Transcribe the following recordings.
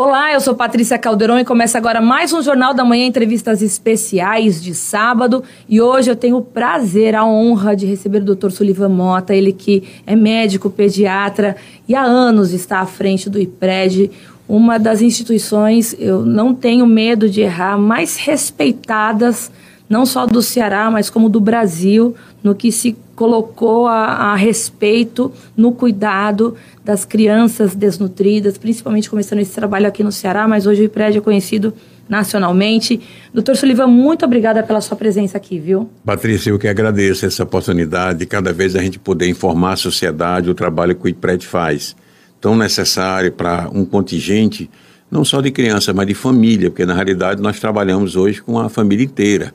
Olá, eu sou Patrícia Calderon e começa agora mais um Jornal da Manhã, entrevistas especiais de sábado. E hoje eu tenho o prazer, a honra de receber o Dr. Sullivan Mota, ele que é médico pediatra e há anos está à frente do IPRED, uma das instituições, eu não tenho medo de errar, mais respeitadas, não só do Ceará, mas como do Brasil, no que se colocou a, a, respeito no cuidado das crianças desnutridas, principalmente começando esse trabalho aqui no Ceará, mas hoje o IPRED é conhecido nacionalmente. Doutor Sullivan, muito obrigada pela sua presença aqui, viu? Patrícia, eu que agradeço essa oportunidade de cada vez a gente poder informar a sociedade o trabalho que o IPRED faz, tão necessário para um contingente, não só de criança, mas de família, porque na realidade nós trabalhamos hoje com a família inteira.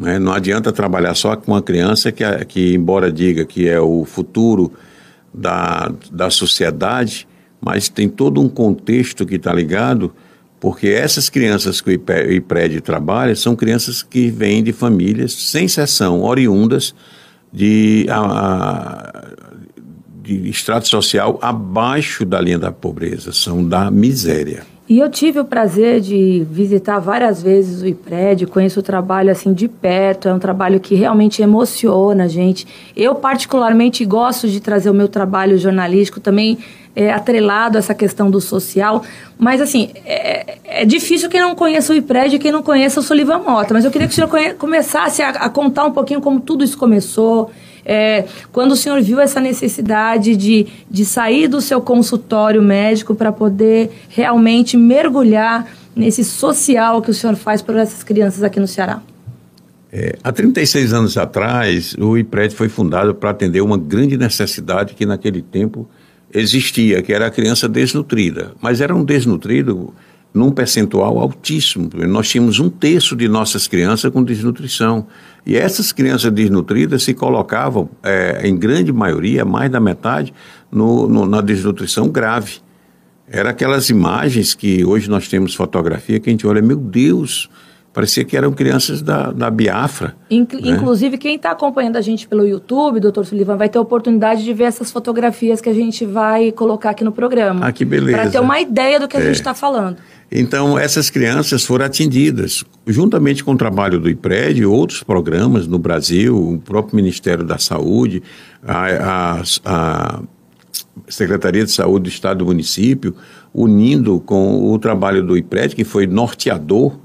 Né? Não adianta trabalhar só com uma criança que, que, embora diga que é o futuro da, da sociedade, mas tem todo um contexto que está ligado, porque essas crianças que o IPRED trabalha são crianças que vêm de famílias, sem exceção, oriundas de, a, de extrato social abaixo da linha da pobreza, são da miséria. E eu tive o prazer de visitar várias vezes o IPRED, conheço o trabalho assim de perto, é um trabalho que realmente emociona a gente. Eu particularmente gosto de trazer o meu trabalho jornalístico também é, atrelado a essa questão do social, mas assim, é, é difícil quem não conheça o IPRED e quem não conheça o Solivan Mota, mas eu queria que o senhor começasse a, a contar um pouquinho como tudo isso começou, é, quando o senhor viu essa necessidade de, de sair do seu consultório médico para poder realmente mergulhar nesse social que o senhor faz para essas crianças aqui no Ceará? É, há 36 anos atrás, o IPRED foi fundado para atender uma grande necessidade que naquele tempo existia, que era a criança desnutrida. Mas era um desnutrido num percentual altíssimo. Nós tínhamos um terço de nossas crianças com desnutrição. E essas crianças desnutridas se colocavam, é, em grande maioria, mais da metade, no, no, na desnutrição grave. Era aquelas imagens que hoje nós temos fotografia que a gente olha, meu Deus, Parecia que eram crianças da, da Biafra. Inc né? Inclusive, quem está acompanhando a gente pelo YouTube, doutor Sullivan, vai ter a oportunidade de ver essas fotografias que a gente vai colocar aqui no programa. Ah, que beleza. Para ter uma ideia do que a é. gente está falando. Então, essas crianças foram atendidas, juntamente com o trabalho do IPRED e outros programas no Brasil, o próprio Ministério da Saúde, a, a, a Secretaria de Saúde do Estado do Município, unindo com o trabalho do IPRED, que foi norteador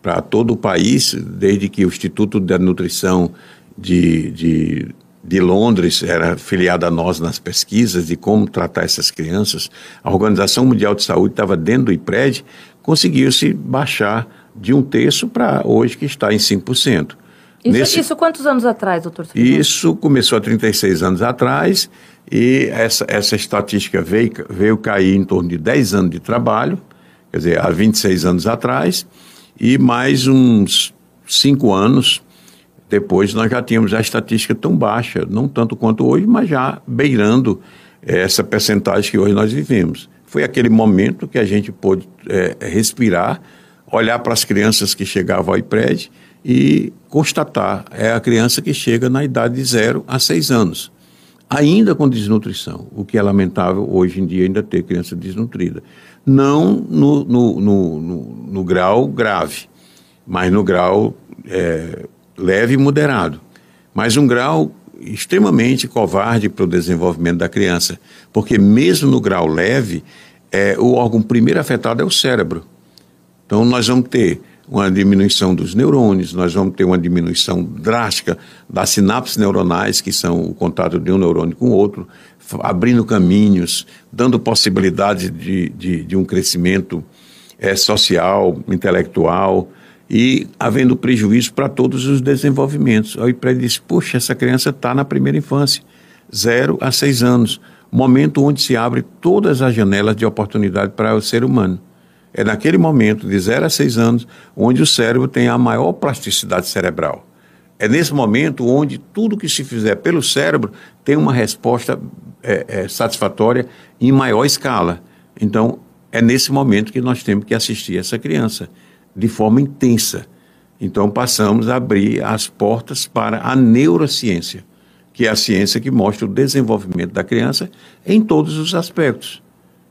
para todo o país, desde que o Instituto da Nutrição de, de, de Londres era filiado a nós nas pesquisas de como tratar essas crianças. A Organização Mundial de Saúde estava dentro do IPRED, conseguiu-se baixar de um terço para hoje que está em 5%. Isso, Nesse... isso quantos anos atrás, doutor? Isso começou há 36 anos atrás e essa, essa estatística veio, veio cair em torno de 10 anos de trabalho, quer dizer, há 26 anos atrás, e mais uns cinco anos depois nós já tínhamos a estatística tão baixa, não tanto quanto hoje, mas já beirando essa percentagem que hoje nós vivemos. Foi aquele momento que a gente pôde é, respirar, olhar para as crianças que chegavam ao IPRED e constatar, é a criança que chega na idade de 0 a 6 anos, ainda com desnutrição, o que é lamentável hoje em dia ainda ter criança desnutrida não no, no, no, no grau grave, mas no grau é, leve e moderado. Mas um grau extremamente covarde para o desenvolvimento da criança, porque mesmo no grau leve, é, o órgão primeiro afetado é o cérebro. Então nós vamos ter uma diminuição dos neurônios, nós vamos ter uma diminuição drástica das sinapses neuronais, que são o contato de um neurônio com o outro, abrindo caminhos, dando possibilidades de, de, de um crescimento é, social, intelectual e havendo prejuízo para todos os desenvolvimentos. Aí o prédio disse, poxa, essa criança está na primeira infância, zero a seis anos, momento onde se abre todas as janelas de oportunidade para o ser humano. É naquele momento, de zero a seis anos, onde o cérebro tem a maior plasticidade cerebral. É nesse momento onde tudo que se fizer pelo cérebro tem uma resposta é, é, satisfatória em maior escala. Então, é nesse momento que nós temos que assistir essa criança de forma intensa. Então, passamos a abrir as portas para a neurociência, que é a ciência que mostra o desenvolvimento da criança em todos os aspectos.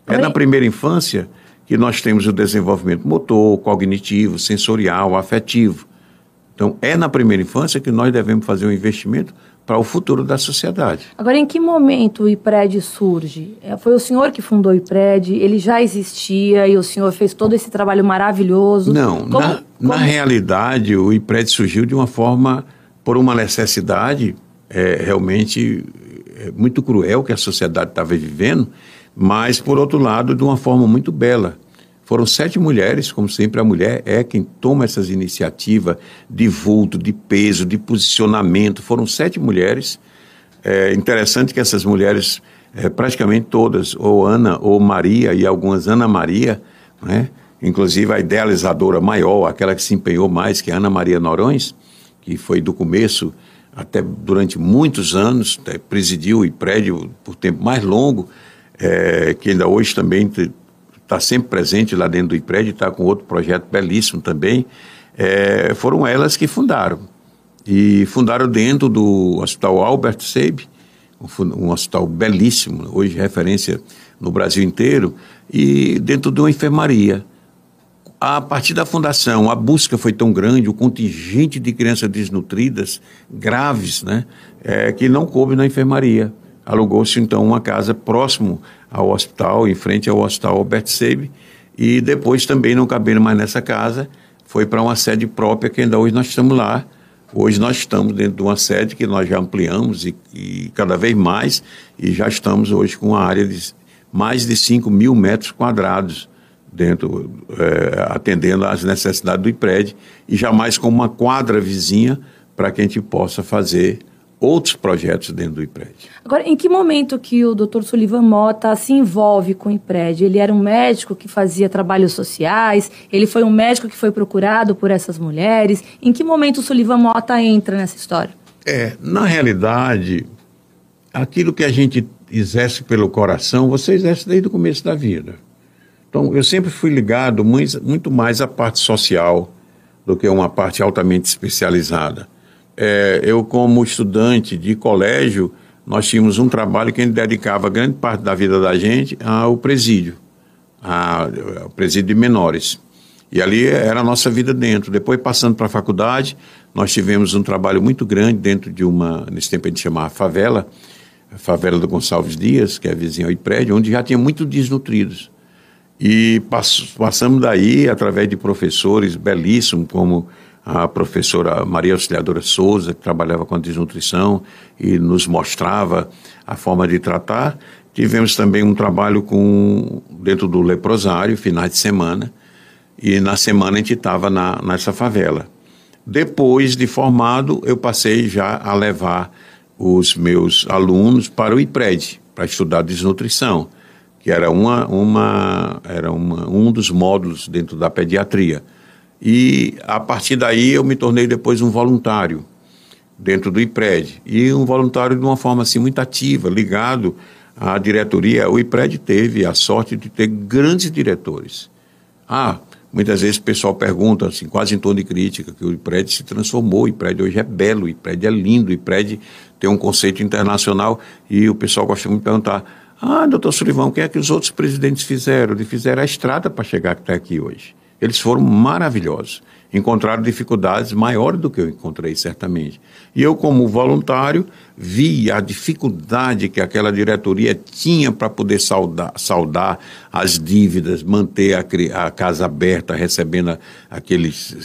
É na primeira infância que nós temos o desenvolvimento motor, cognitivo, sensorial, afetivo. Então, é na primeira infância que nós devemos fazer um investimento para o futuro da sociedade. Agora, em que momento o IPRED surge? É, foi o senhor que fundou o IPRED? Ele já existia e o senhor fez todo esse trabalho maravilhoso? Não, como, na, como... na realidade, o IPRED surgiu de uma forma, por uma necessidade é, realmente é, muito cruel que a sociedade estava vivendo, mas, por outro lado, de uma forma muito bela. Foram sete mulheres, como sempre, a mulher é quem toma essas iniciativas de vulto, de peso, de posicionamento. Foram sete mulheres. É interessante que essas mulheres, é, praticamente todas, ou Ana ou Maria, e algumas Ana Maria, né? inclusive a idealizadora maior, aquela que se empenhou mais, que é Ana Maria Norões, que foi do começo até durante muitos anos, presidiu e prédio por tempo mais longo, é, que ainda hoje também está sempre presente lá dentro do IPRED, está com outro projeto belíssimo também, é, foram elas que fundaram. E fundaram dentro do Hospital Albert Seib, um, um hospital belíssimo, hoje referência no Brasil inteiro, e dentro de uma enfermaria. A partir da fundação, a busca foi tão grande, o contingente de crianças desnutridas, graves, né, é, que não coube na enfermaria alugou-se então uma casa próximo ao hospital, em frente ao hospital Albert Seib, e depois também não cabendo mais nessa casa, foi para uma sede própria que ainda hoje nós estamos lá. Hoje nós estamos dentro de uma sede que nós já ampliamos e, e cada vez mais, e já estamos hoje com uma área de mais de 5 mil metros quadrados dentro, é, atendendo às necessidades do IPRED, e jamais com uma quadra vizinha para que a gente possa fazer outros projetos dentro do IPRED. Agora, em que momento que o Dr. Sullivan Mota se envolve com o IPRED? Ele era um médico que fazia trabalhos sociais, ele foi um médico que foi procurado por essas mulheres. Em que momento o Sullivan Mota entra nessa história? É, na realidade, aquilo que a gente exerce pelo coração, você exerce desde o começo da vida. Então, eu sempre fui ligado muito mais à parte social do que a uma parte altamente especializada é, eu como estudante de colégio, nós tínhamos um trabalho que a gente dedicava grande parte da vida da gente ao presídio, ao presídio de menores. E ali era a nossa vida dentro. Depois, passando para a faculdade, nós tivemos um trabalho muito grande dentro de uma, nesse tempo a gente chamava favela, a favela do Gonçalves Dias, que é vizinha ao prédio, onde já tinha muito desnutridos. E passamos daí, através de professores belíssimos, como a professora Maria Auxiliadora Souza, que trabalhava com a desnutrição e nos mostrava a forma de tratar. Tivemos também um trabalho com dentro do leprosário, finais de semana, e na semana a gente estava nessa favela. Depois de formado, eu passei já a levar os meus alunos para o IPRED, para estudar desnutrição, que era, uma, uma, era uma, um dos módulos dentro da pediatria. E a partir daí eu me tornei depois um voluntário dentro do IPRED. E um voluntário de uma forma assim muito ativa, ligado à diretoria. O IPRED teve a sorte de ter grandes diretores. Ah, muitas vezes o pessoal pergunta, assim, quase em tom de crítica, que o IPRED se transformou, o IPRED hoje é belo, o IPRED é lindo, o IPRED tem um conceito internacional e o pessoal gosta muito de perguntar, ah, doutor Sullivan, o que é que os outros presidentes fizeram? Eles fizeram a estrada para chegar até aqui hoje. Eles foram maravilhosos. Encontraram dificuldades maiores do que eu encontrei, certamente. E eu, como voluntário, vi a dificuldade que aquela diretoria tinha para poder saldar, saldar, as dívidas, manter a, a casa aberta, recebendo aqueles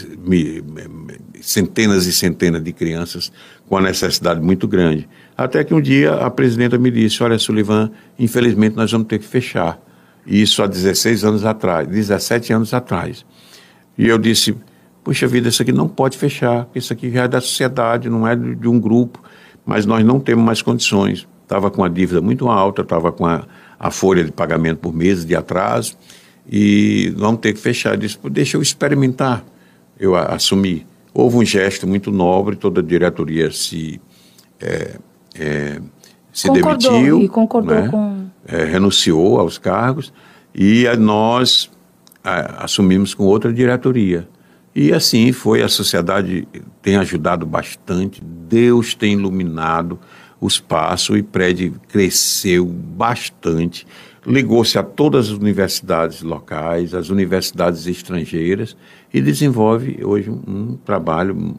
centenas e centenas de crianças com a necessidade muito grande. Até que um dia a presidenta me disse: Olha, Sullivan, infelizmente nós vamos ter que fechar isso há 16 anos atrás, 17 anos atrás. E eu disse, puxa vida, isso aqui não pode fechar, isso aqui já é da sociedade, não é de um grupo, mas nós não temos mais condições. Estava com a dívida muito alta, estava com a, a folha de pagamento por meses de atraso, e vamos ter que fechar. Eu disse, deixa eu experimentar. Eu assumi. Houve um gesto muito nobre, toda a diretoria se, é, é, se concordou, demitiu. E concordou né? com é, renunciou aos cargos e nós a, assumimos com outra diretoria. E assim foi, a sociedade tem ajudado bastante, Deus tem iluminado os passos o prédio cresceu bastante. ligou-se a todas as universidades locais, as universidades estrangeiras e desenvolve hoje um trabalho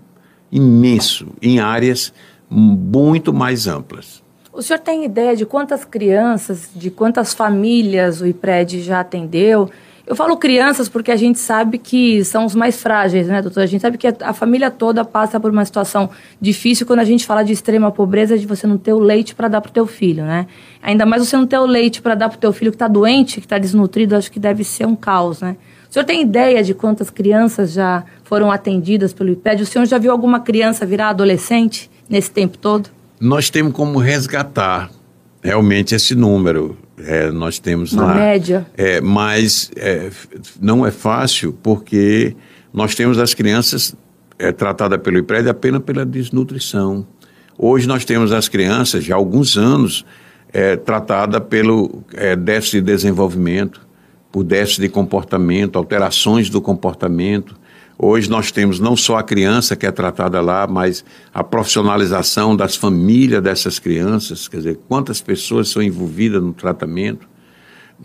imenso em áreas muito mais amplas. O senhor tem ideia de quantas crianças, de quantas famílias o IPRED já atendeu? Eu falo crianças porque a gente sabe que são os mais frágeis, né, doutor? A gente sabe que a família toda passa por uma situação difícil quando a gente fala de extrema pobreza, de você não ter o leite para dar para o teu filho, né? Ainda mais você não ter o leite para dar para o teu filho que está doente, que está desnutrido, acho que deve ser um caos, né? O senhor tem ideia de quantas crianças já foram atendidas pelo IPED? O senhor já viu alguma criança virar adolescente nesse tempo todo? Nós temos como resgatar realmente esse número. É, nós temos Uma lá. média. É, mas é, não é fácil porque nós temos as crianças é, tratadas pelo IPRED apenas pela desnutrição. Hoje nós temos as crianças, já há alguns anos, é, tratadas pelo é, déficit de desenvolvimento, por déficit de comportamento, alterações do comportamento. Hoje nós temos não só a criança que é tratada lá, mas a profissionalização das famílias dessas crianças, quer dizer, quantas pessoas são envolvidas no tratamento.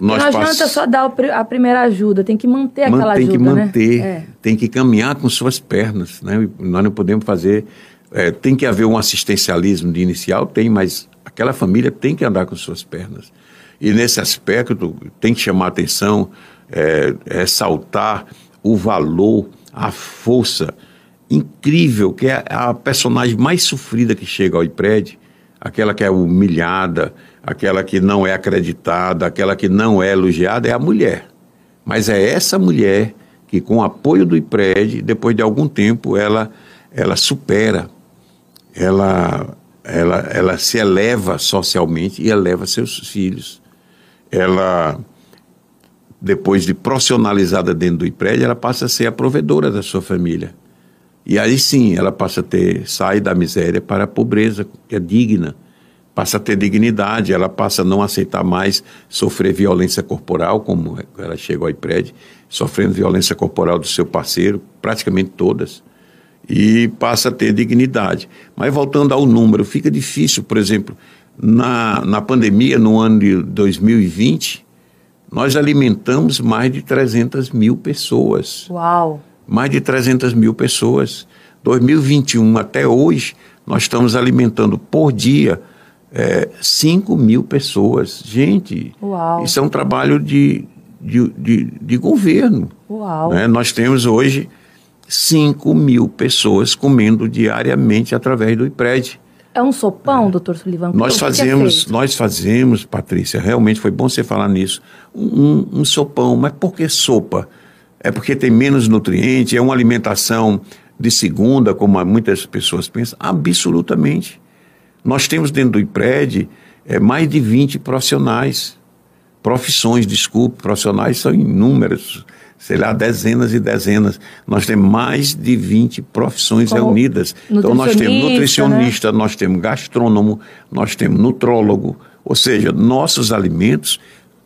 Nós não adianta pass... só dar a primeira ajuda, tem que manter aquela tem ajuda, Tem que manter, né? tem que caminhar com suas pernas, né? Nós não podemos fazer, é, tem que haver um assistencialismo de inicial, tem, mas aquela família tem que andar com suas pernas. E nesse aspecto tem que chamar atenção, é, ressaltar o valor a força incrível, que é a personagem mais sofrida que chega ao IPRED, aquela que é humilhada, aquela que não é acreditada, aquela que não é elogiada, é a mulher. Mas é essa mulher que, com o apoio do IPRED, depois de algum tempo, ela, ela supera, ela, ela, ela se eleva socialmente e eleva seus filhos. Ela depois de profissionalizada dentro do IPRED, ela passa a ser a provedora da sua família. E aí sim, ela passa a ter, sai da miséria para a pobreza, que é digna, passa a ter dignidade, ela passa a não aceitar mais sofrer violência corporal, como ela chegou ao IPRED, sofrendo violência corporal do seu parceiro, praticamente todas, e passa a ter dignidade. Mas voltando ao número, fica difícil, por exemplo, na, na pandemia, no ano de 2020, nós alimentamos mais de 300 mil pessoas. Uau! Mais de 300 mil pessoas. 2021 até hoje, nós estamos alimentando por dia é, 5 mil pessoas. Gente, Uau. isso é um trabalho de, de, de, de governo. Uau. Né? Nós temos hoje 5 mil pessoas comendo diariamente através do IPRED. É um sopão, é. doutor Sullivan? Nós fazemos, é nós fazemos, Patrícia, realmente foi bom você falar nisso, um, um, sopão. Mas por que sopa? É porque tem menos nutriente, é uma alimentação de segunda, como muitas pessoas pensam? Absolutamente. Nós temos dentro do IPRED é, mais de 20 profissionais, profissões, desculpe, profissionais são inúmeros sei lá, dezenas e dezenas. Nós temos mais de 20 profissões Como reunidas. Então nós temos nutricionista, né? nós temos gastrônomo, nós temos nutrólogo, ou seja, nossos alimentos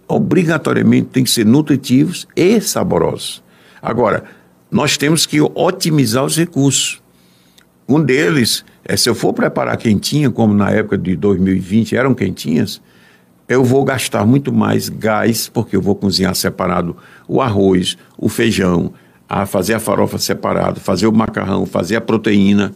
obrigatoriamente têm que ser nutritivos e saborosos. Agora, nós temos que otimizar os recursos. Um deles é se eu for preparar quentinha, como na época de 2020 eram quentinhas, eu vou gastar muito mais gás, porque eu vou cozinhar separado o arroz, o feijão, a fazer a farofa separado, fazer o macarrão, fazer a proteína.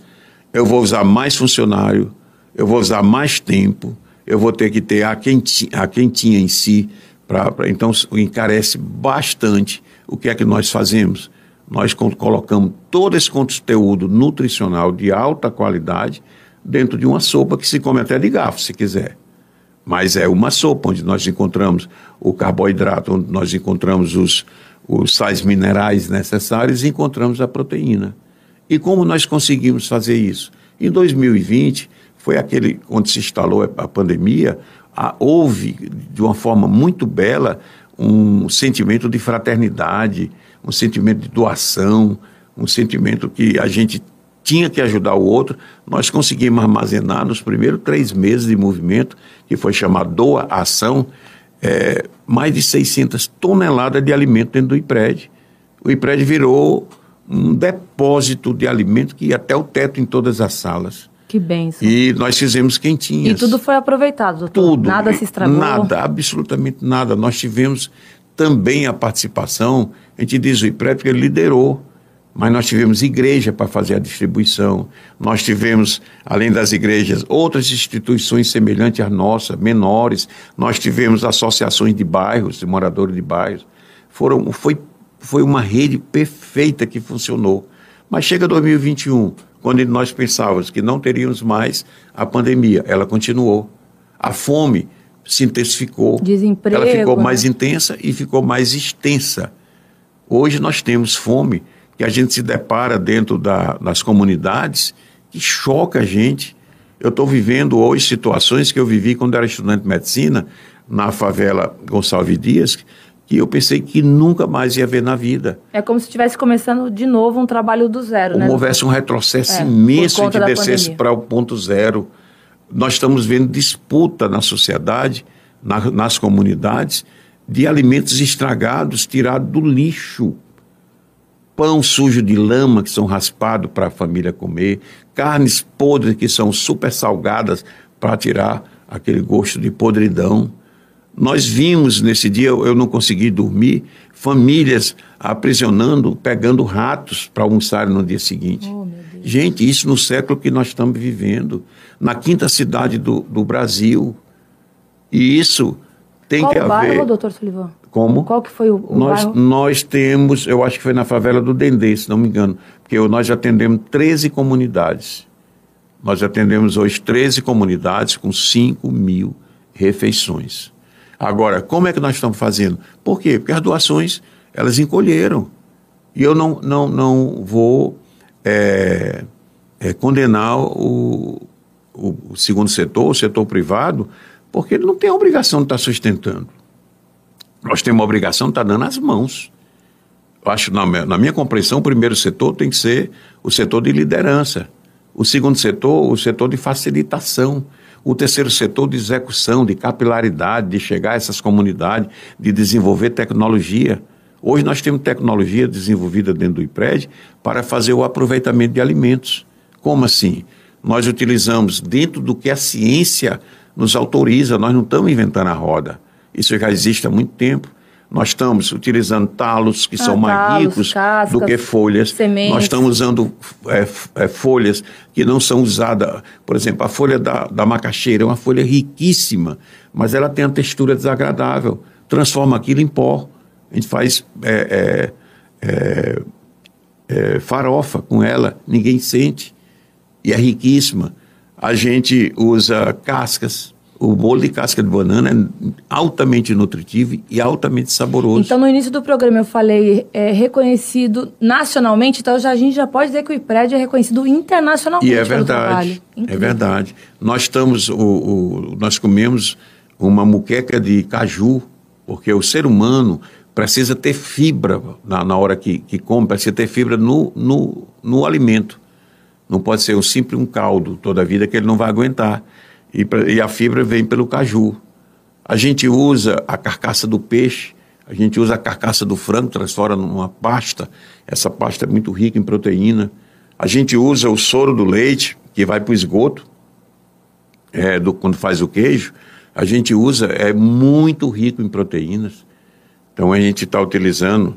Eu vou usar mais funcionário, eu vou usar mais tempo, eu vou ter que ter a quentinha, a quentinha em si. Pra, então, encarece bastante o que é que nós fazemos. Nós colocamos todo esse conteúdo nutricional de alta qualidade dentro de uma sopa que se come até de garfo, se quiser mas é uma sopa onde nós encontramos o carboidrato, onde nós encontramos os, os sais minerais necessários e encontramos a proteína. E como nós conseguimos fazer isso? Em 2020, foi aquele onde se instalou a pandemia, a, houve, de uma forma muito bela, um sentimento de fraternidade, um sentimento de doação, um sentimento que a gente tinha que ajudar o outro, nós conseguimos armazenar nos primeiros três meses de movimento, que foi chamado Doa Ação, é, mais de 600 toneladas de alimento dentro do IPRED. O IPRED virou um depósito de alimento que ia até o teto em todas as salas. Que benção. E nós fizemos quentinhas. E tudo foi aproveitado, doutor? Tudo. Nada se estragou? Nada, absolutamente nada. Nós tivemos também a participação, a gente diz o IPREP porque ele liderou, mas nós tivemos igreja para fazer a distribuição, nós tivemos, além das igrejas, outras instituições semelhantes à nossa, menores, nós tivemos associações de bairros, de moradores de bairros. Foram, foi, foi uma rede perfeita que funcionou. Mas chega 2021, quando nós pensávamos que não teríamos mais a pandemia, ela continuou. A fome se intensificou. Desemprego. Ela ficou né? mais intensa e ficou mais extensa. Hoje nós temos fome que a gente se depara dentro da, das comunidades que choca a gente. Eu estou vivendo hoje situações que eu vivi quando era estudante de medicina na favela Gonçalves Dias, que eu pensei que nunca mais ia ver na vida. É como se estivesse começando de novo um trabalho do zero, Como né? houvesse um retrocesso É, imenso e que descesse para o ponto zero. Nós estamos vendo disputa na sociedade, na- nas comunidades, de alimentos estragados, tirados do lixo. Pão sujo de lama que são raspados para a família comer, carnes podres que são super salgadas para tirar aquele gosto de podridão. Nós vimos nesse dia, eu não consegui dormir, famílias aprisionando, pegando ratos para almoçar no dia seguinte. Oh. Gente, isso no século que nós estamos vivendo, na quinta cidade do, do Brasil. E isso tem Qual que o bairro, haver. doutor Sullivan? Como? Qual que foi o, o Nós, bairro? nós temos, eu acho que foi na favela do Dendê, se não me engano, porque nós já atendemos 13 comunidades. Nós atendemos hoje 13 comunidades com 5 mil refeições. Agora, como é que nós estamos fazendo? Por quê? Porque as doações, elas encolheram. E eu não, não, não vou é, é, condenar o, o, o segundo setor, o setor privado, porque ele não tem a obrigação de estar sustentando. Nós temos a obrigação de estar dando as mãos. Eu acho, na minha, na minha compreensão, o primeiro setor tem que ser o setor de liderança. O segundo setor, o setor de facilitação. O terceiro setor de execução, de capilaridade, de chegar a essas comunidades, de desenvolver tecnologia. Hoje nós temos tecnologia desenvolvida dentro do IPRED para fazer o aproveitamento de alimentos. Como assim? Nós utilizamos dentro do que a ciência nos autoriza, nós não estamos inventando a roda. Isso já existe há muito tempo. Nós estamos utilizando talos que Ah, são mais talos, ricos cascas, do que folhas. sementes. Nós estamos usando é, é, folhas que não são usadas. Por exemplo, a folha da, da macaxeira é uma folha riquíssima, mas ela tem uma textura desagradável. Transforma aquilo em pó. A gente faz é, é, é, é, farofa com ela, ninguém sente. E é riquíssima. A gente usa cascas. O bolo de casca de banana é altamente nutritivo e altamente saboroso. Então, no início do programa eu falei é reconhecido nacionalmente, então já, a gente já pode dizer que o IPRED é reconhecido internacionalmente E é verdade, é verdade. Nós estamos, o, o- nós comemos uma muqueca de caju, porque o ser humano precisa ter fibra na, na hora que, que come, precisa ter fibra no, no, no alimento. Não pode ser um simples um caldo toda a vida que ele não vai aguentar. E, pra- e a fibra vem pelo caju. A gente usa a carcaça do peixe, a gente usa a carcaça do frango, transforma numa pasta. Essa pasta é muito rica em proteína. A gente usa o soro do leite, que vai para o esgoto, é, do, quando faz o queijo. A gente usa, é muito rico em proteínas. Então a gente está utilizando.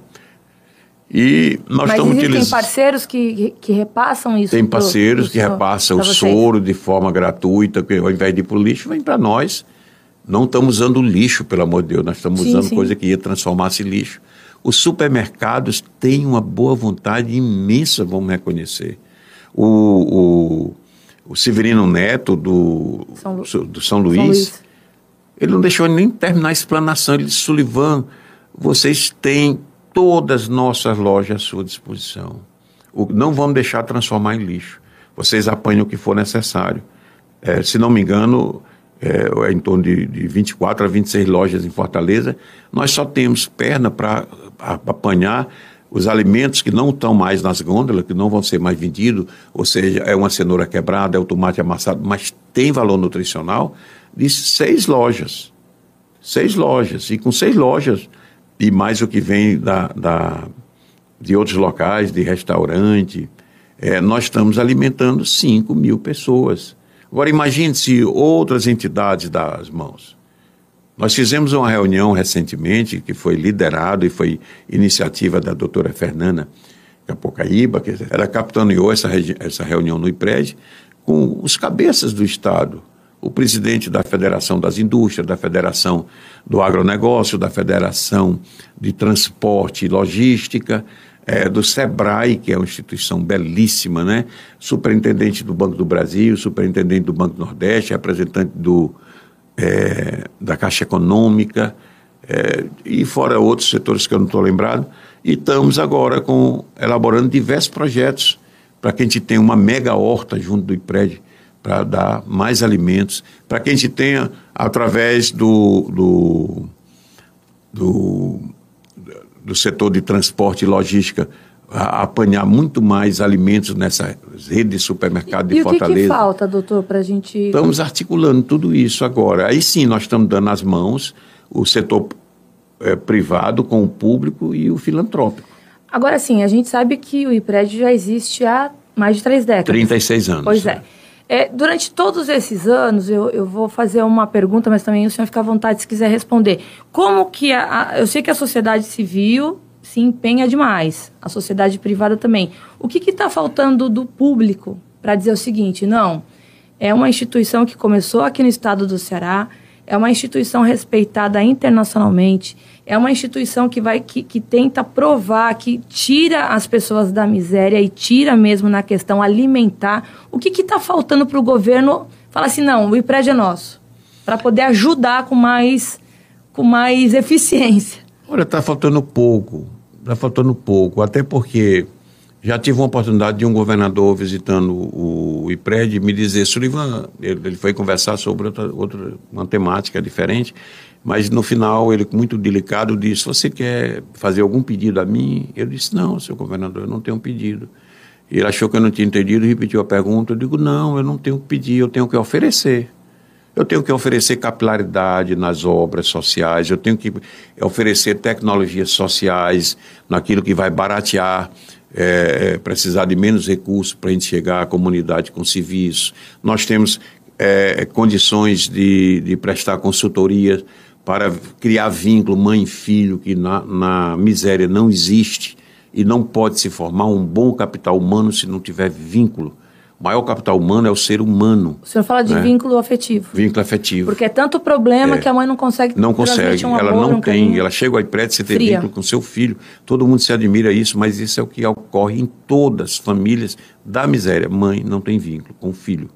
E nós Mas estamos utilizando. parceiros que, que repassam isso? Tem parceiros pro que repassam o soro de forma gratuita, que ao invés de ir para o lixo, vem para nós. Não estamos usando lixo, pelo amor de Deus, nós estamos Sim, usando sim. coisa que ia transformar-se em lixo. Os supermercados têm uma boa vontade imensa, vamos reconhecer. O, o, o Severino Neto, do São Lu- do São Luís, São Luís. ele não deixou nem terminar a explanação. Ele disse, Sullivan, vocês têm todas as nossas lojas à sua disposição. O- não vamos deixar transformar em lixo. Vocês apanham o que for necessário. É, se não me engano, é, é em torno de, de 24 a 26 lojas em Fortaleza. Nós só temos perna para apanhar os alimentos que não estão mais nas gôndolas, que não vão ser mais vendidos, ou seja, é uma cenoura quebrada, é o tomate amassado, mas tem valor nutricional, de seis lojas. Seis lojas. E com seis lojas, e mais o que vem da, da- de outros locais, de restaurante, é, nós estamos alimentando 5 mil pessoas. Agora, imagine se outras entidades das mãos. Nós fizemos uma reunião recentemente, que foi liderado e foi iniciativa da doutora Fernanda Capocaíba, que ela capitaneou essa, essa reunião no IPRED, com os cabeças do Estado, o presidente da Federação das Indústrias, da Federação do Agronegócio, da Federação de Transporte e Logística, é, do SEBRAE, que é uma instituição belíssima, né? superintendente do Banco do Brasil, superintendente do Banco do Nordeste, representante do, é, da Caixa Econômica, é, e fora outros setores que eu não estou lembrado. E estamos agora com, elaborando diversos projetos para que a gente tenha uma mega horta junto do IPRED, para dar mais alimentos, para que a gente tenha, através do, do, do, do setor de transporte e logística, apanhar muito mais alimentos nessa rede de supermercado de e Fortaleza. E o que, que falta, doutor, para a gente... Estamos articulando tudo isso agora. Aí sim, nós estamos dando as mãos, o setor é, privado com o público e o filantrópico. Agora sim, a gente sabe que o IPRED já existe há mais de três décadas. 36 anos. Pois é. é. Durante todos esses anos, eu, eu vou fazer uma pergunta, mas também o senhor fica à vontade se quiser responder. Como que a, a eu sei que a sociedade civil se empenha demais, a sociedade privada também. O que está faltando do público para dizer o seguinte? Não, é uma instituição que começou aqui no estado do Ceará, é uma instituição respeitada internacionalmente, é uma instituição que vai que, que tenta provar que tira as pessoas da miséria e tira mesmo na questão alimentar. O que está faltando para o governo falar assim, não, o IPRED é nosso, para poder ajudar com mais, com mais eficiência? Olha, está faltando pouco, está faltando pouco, até porque já tive uma oportunidade de um governador visitando o IPRED me dizer, Sullivan, ele, ele foi conversar sobre outra, outra, uma temática diferente, mas no final ele, muito delicado, disse, você quer fazer algum pedido a mim? Eu disse, não, seu governador, eu não tenho um pedido. Ele achou que eu não tinha entendido e repetiu a pergunta. Eu digo, não, eu não tenho que pedir, eu tenho que oferecer. Eu tenho que oferecer capilaridade nas obras sociais, eu tenho que oferecer tecnologias sociais naquilo que vai baratear é, precisar de menos recursos para a gente chegar à comunidade com serviços. Nós temos é, condições de, de prestar consultoria para criar vínculo mãe e filho, que na, na miséria não existe e não pode se formar um bom capital humano se não tiver vínculo. O maior capital humano é o ser humano. O senhor fala de né? vínculo afetivo. Vínculo afetivo. Porque é tanto problema é, que a mãe não consegue Não consegue, um ela amor, não um tem. carinho. Ela chega ao prédio, você tem Fria. vínculo com seu filho. Todo mundo se admira isso, mas isso é o que ocorre em todas as famílias da miséria. Mãe não tem vínculo com o filho.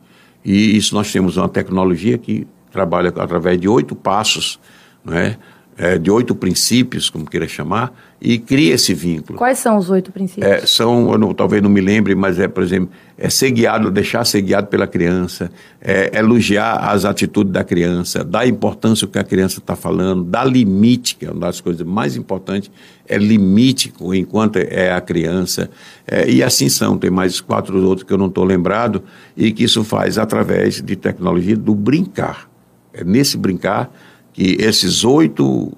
E isso nós temos uma tecnologia que trabalha através de oito passos, não é? É, de oito princípios, como queira chamar, e cria esse vínculo. Quais são os oito princípios? É, são, eu não, talvez não me lembre, mas é, por exemplo, é ser guiado, deixar ser guiado pela criança, é, elogiar as atitudes da criança, dar importância ao que a criança está falando, dar limite, que é uma das coisas mais importantes, é limite enquanto é a criança. É, e assim são, tem mais quatro outros que eu não estou lembrado, e que isso faz através de tecnologia do brincar. É nesse brincar que esses oito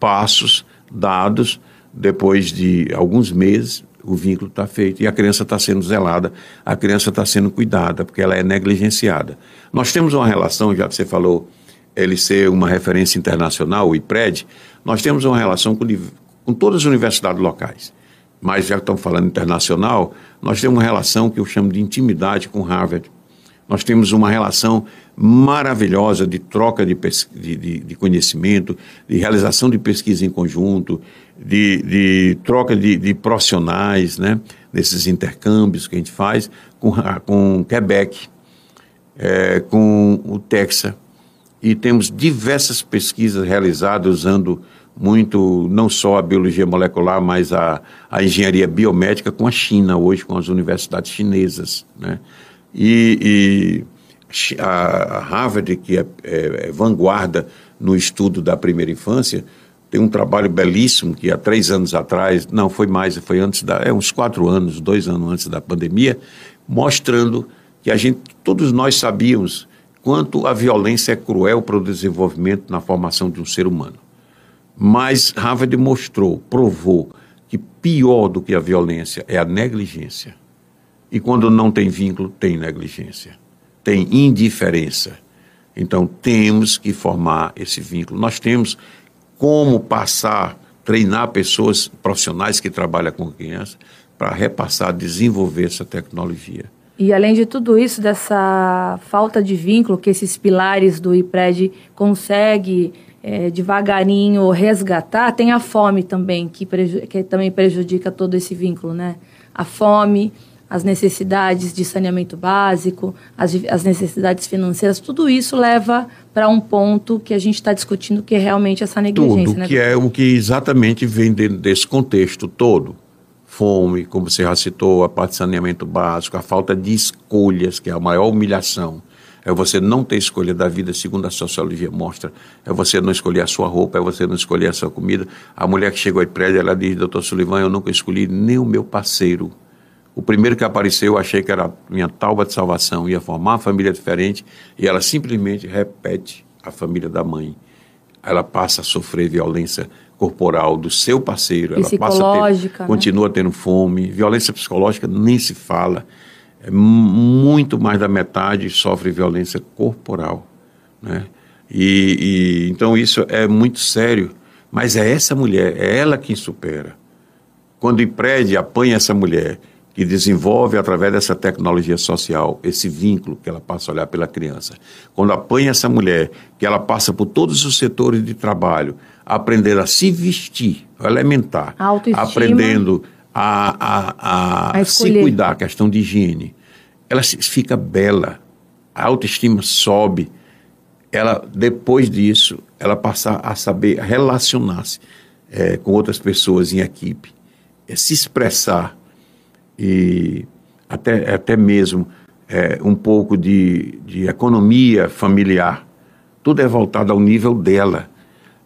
passos dados, depois de alguns meses, o vínculo está feito e a criança está sendo zelada, a criança está sendo cuidada, porque ela é negligenciada. Nós temos uma relação, já que você falou, ele ser uma referência internacional, o IPRED, nós temos uma relação com, com todas as universidades locais. Mas já que estamos falando internacional, nós temos uma relação que eu chamo de intimidade com Harvard. Nós temos uma relação maravilhosa de troca de, de, de, conhecimento, de realização de pesquisa em conjunto, de, de troca de, de, profissionais, né? nesses intercâmbios que a gente faz com, com Quebec, é, com o Texas. E temos diversas pesquisas realizadas usando muito, não só a biologia molecular, mas a, a engenharia biomédica com a China, hoje com as universidades chinesas. Né? E, e a Harvard, que é, é, é, vanguarda no estudo da primeira infância, tem um trabalho belíssimo que há três anos atrás, não, foi mais, foi antes da, é uns quatro anos, dois anos antes da pandemia, mostrando que a gente, todos nós sabíamos quanto a violência é cruel para o desenvolvimento na formação de um ser humano. Mas Harvard mostrou, provou que pior do que a violência é a negligência. E quando não tem vínculo, tem negligência, tem indiferença. Então temos que formar esse vínculo. Nós temos como passar, treinar pessoas profissionais que trabalham com crianças para repassar, desenvolver essa tecnologia. E além de tudo isso, dessa falta de vínculo que esses pilares do IPRED conseguem é, devagarinho resgatar, tem a fome também, que, que também prejudica todo esse vínculo, né? A fome, as necessidades de saneamento básico, as, as necessidades financeiras, tudo isso leva para um ponto que a gente está discutindo, que é realmente essa negligência. Tudo, né? que é o que exatamente vem desse contexto todo. Fome, como você já citou, a parte de saneamento básico, a falta de escolhas, que é a maior humilhação. É você não ter escolha da vida, segundo a sociologia mostra. É você não escolher a sua roupa, é você não escolher a sua comida. A mulher que chegou aí prédio, ela diz, doutor Sullivan, eu nunca escolhi nem o meu parceiro o primeiro que apareceu, eu achei que era minha talba de salvação, ia formar uma família diferente, e ela simplesmente repete a família da mãe. Ela passa a sofrer violência corporal do seu parceiro, ela passa a ter, né? continua tendo fome, violência psicológica nem se fala. É muito mais da metade sofre violência corporal, né? E, e então isso é muito sério, mas é essa mulher, é ela quem supera. Quando o IPRED apanha essa mulher que desenvolve através dessa tecnologia social esse vínculo que ela passa a olhar pela criança. Quando apanha essa mulher, que ela passa por todos os setores de trabalho, aprender a se vestir, elementar, aprendendo a, a, a, a se cuidar, questão de higiene, ela fica bela, a autoestima sobe, ela depois disso ela passa a saber relacionar-se é, com outras pessoas em equipe, é, se expressar e até, até mesmo é, um pouco de, de economia familiar. Tudo é voltado ao nível dela.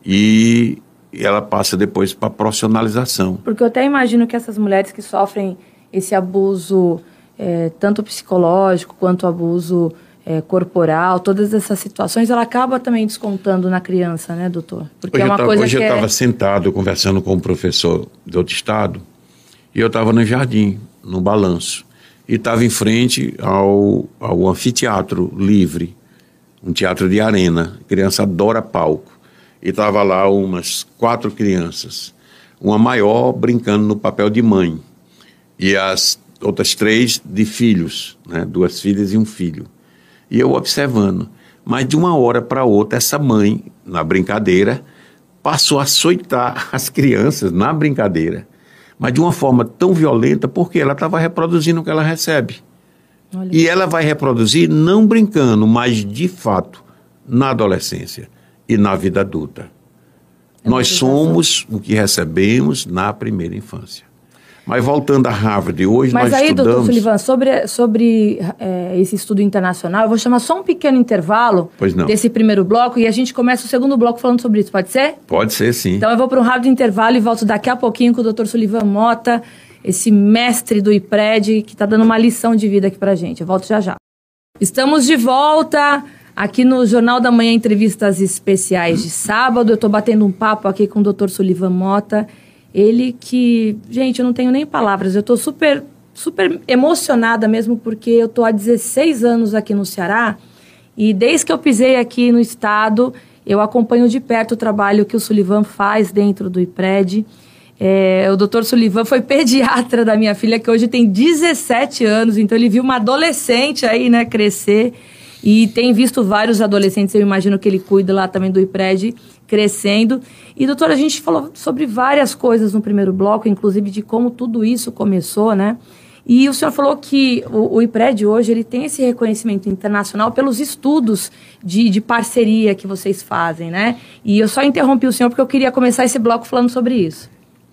E ela passa depois para a profissionalização. Porque eu até imagino que essas mulheres que sofrem esse abuso, é, tanto psicológico quanto abuso é, corporal, todas essas situações, ela acaba também descontando na criança, né, doutor? Porque hoje é uma tava, coisa hoje que eu estava é... sentado conversando com um professor de outro estado e eu estava no jardim no balanço. E estava em frente ao, ao anfiteatro livre, um teatro de arena. A criança adora palco. E estava lá umas quatro crianças. Uma maior brincando no papel de mãe. E as outras três de filhos, né? duas filhas e um filho. E eu observando. Mas de uma hora para outra, essa mãe, na brincadeira, passou a açoitar as crianças na brincadeira mas de uma forma tão violenta porque ela estava reproduzindo o que ela recebe. Olha. E ela vai reproduzir não brincando, mas de fato na adolescência e na vida adulta. É Nós somos o que recebemos na primeira infância. Mas voltando a Harvard, hoje Mas nós aí, estudamos... doutor Sullivan, sobre, sobre é, esse estudo internacional, eu vou chamar só um pequeno intervalo desse primeiro bloco e a gente começa o segundo bloco falando sobre isso, pode ser? Pode ser, sim. Então eu vou para um rápido intervalo e volto daqui a pouquinho com o doutor Sullivan Mota, esse mestre do IPRED que está dando uma lição de vida aqui para gente. Eu volto já já. Estamos de volta aqui no Jornal da Manhã Entrevistas Especiais de sábado. Eu estou batendo um papo aqui com o doutor Sullivan Mota, ele que, gente, eu não tenho nem palavras, eu estou super, super emocionada mesmo porque eu estou há 16 anos aqui no Ceará e desde que eu pisei aqui no estado, eu acompanho de perto o trabalho que o Sullivan faz dentro do IPRED. É, o doutor Sullivan foi pediatra da minha filha, que hoje tem 17 anos, então ele viu uma adolescente aí, né, crescer. E tem visto vários adolescentes, eu imagino que ele cuida lá também do IPRED, crescendo. E, doutora, a gente falou sobre várias coisas no primeiro bloco, inclusive de como tudo isso começou, né? E o senhor falou que o, o IPRED hoje ele tem esse reconhecimento internacional pelos estudos de, de parceria que vocês fazem, né? E eu só interrompi o senhor porque eu queria começar esse bloco falando sobre isso.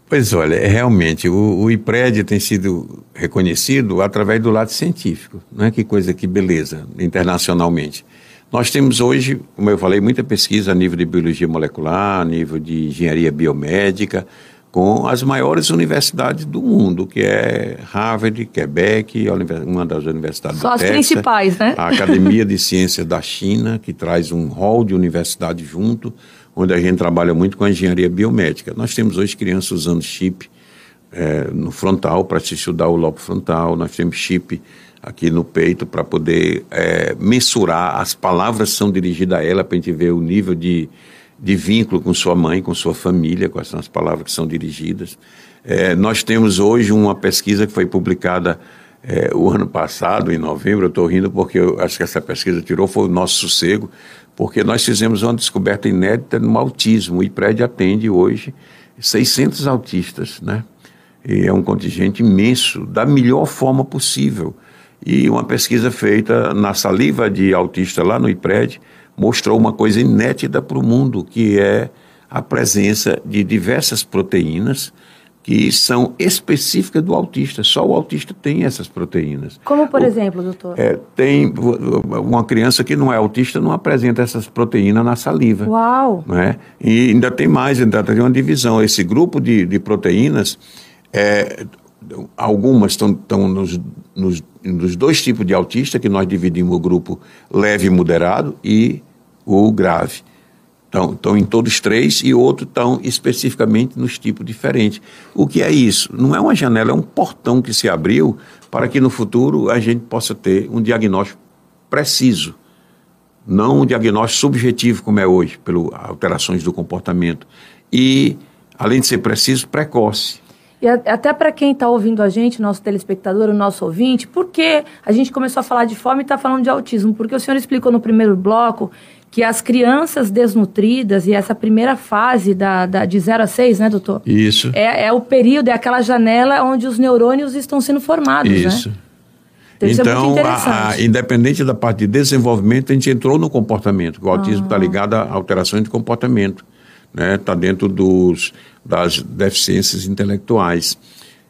Pois olha, é, realmente, o, o IPRED tem sido reconhecido através do lado científico, não é que coisa, que beleza, internacionalmente. Nós temos hoje, como eu falei, muita pesquisa a nível de biologia molecular, a nível de engenharia biomédica, com as maiores universidades do mundo, que é Harvard, Quebec, uma das universidades Só do as Texas, principais, né? A Academia de Ciências da China, que traz um hall de universidade junto, onde a gente trabalha muito com a engenharia biomédica. Nós temos hoje crianças usando chip é, no frontal, para se estudar o lobo frontal, nós temos chip aqui no peito para poder é, mensurar, as palavras são dirigidas a ela para a gente ver o nível de, de vínculo com sua mãe, com sua família, quais são as palavras que são dirigidas. É, nós temos hoje uma pesquisa que foi publicada é, o ano passado, em novembro, eu estou rindo porque eu acho que essa pesquisa tirou, foi o nosso sossego, porque nós fizemos uma descoberta inédita no autismo. O IPRED atende hoje 600 autistas, né? E é um contingente imenso, da melhor forma possível. E uma pesquisa feita na saliva de autista lá no IPRED mostrou uma coisa inédita para o mundo, que é a presença de diversas proteínas que são específicas do autista. Só o autista tem essas proteínas. Como, por o, exemplo, doutor? É, tem uma criança que não é autista não apresenta essas proteínas na saliva. Uau! Né? E ainda tem mais, ainda tem uma divisão. Esse grupo de, de proteínas, é, algumas estão nos, nos, nos dois tipos de autista, que nós dividimos o grupo leve e moderado e o grave. Estão, estão em todos três e outros estão especificamente nos tipos diferentes. O que é isso? Não é uma janela, é um portão que se abriu para que no futuro a gente possa ter um diagnóstico preciso, não um diagnóstico subjetivo como é hoje, pelas alterações do comportamento. E, além de ser preciso, precoce. E até para quem está ouvindo a gente, nosso telespectador, o nosso ouvinte, por que a gente começou a falar de fome e está falando de autismo? Porque o senhor explicou no primeiro bloco que as crianças desnutridas e essa primeira fase da, da de 0 a 6, né, doutor? Isso. É, é o período, é aquela janela onde os neurônios estão sendo formados, Isso. né? Então, então é a, a, independente da parte de desenvolvimento, a gente entrou no comportamento. O autismo está ah. ligado a alterações de comportamento. Está né? Tá dentro dos, das deficiências intelectuais.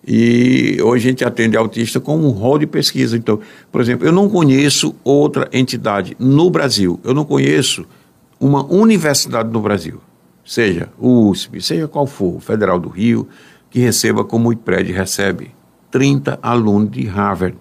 E hoje a gente atende autista com um rol de pesquisa. Então, por exemplo, eu não conheço outra entidade no Brasil, eu não conheço uma universidade no Brasil, seja o USP, seja qual for, o Federal do Rio, que receba como o IPRED recebe 30 alunos de Harvard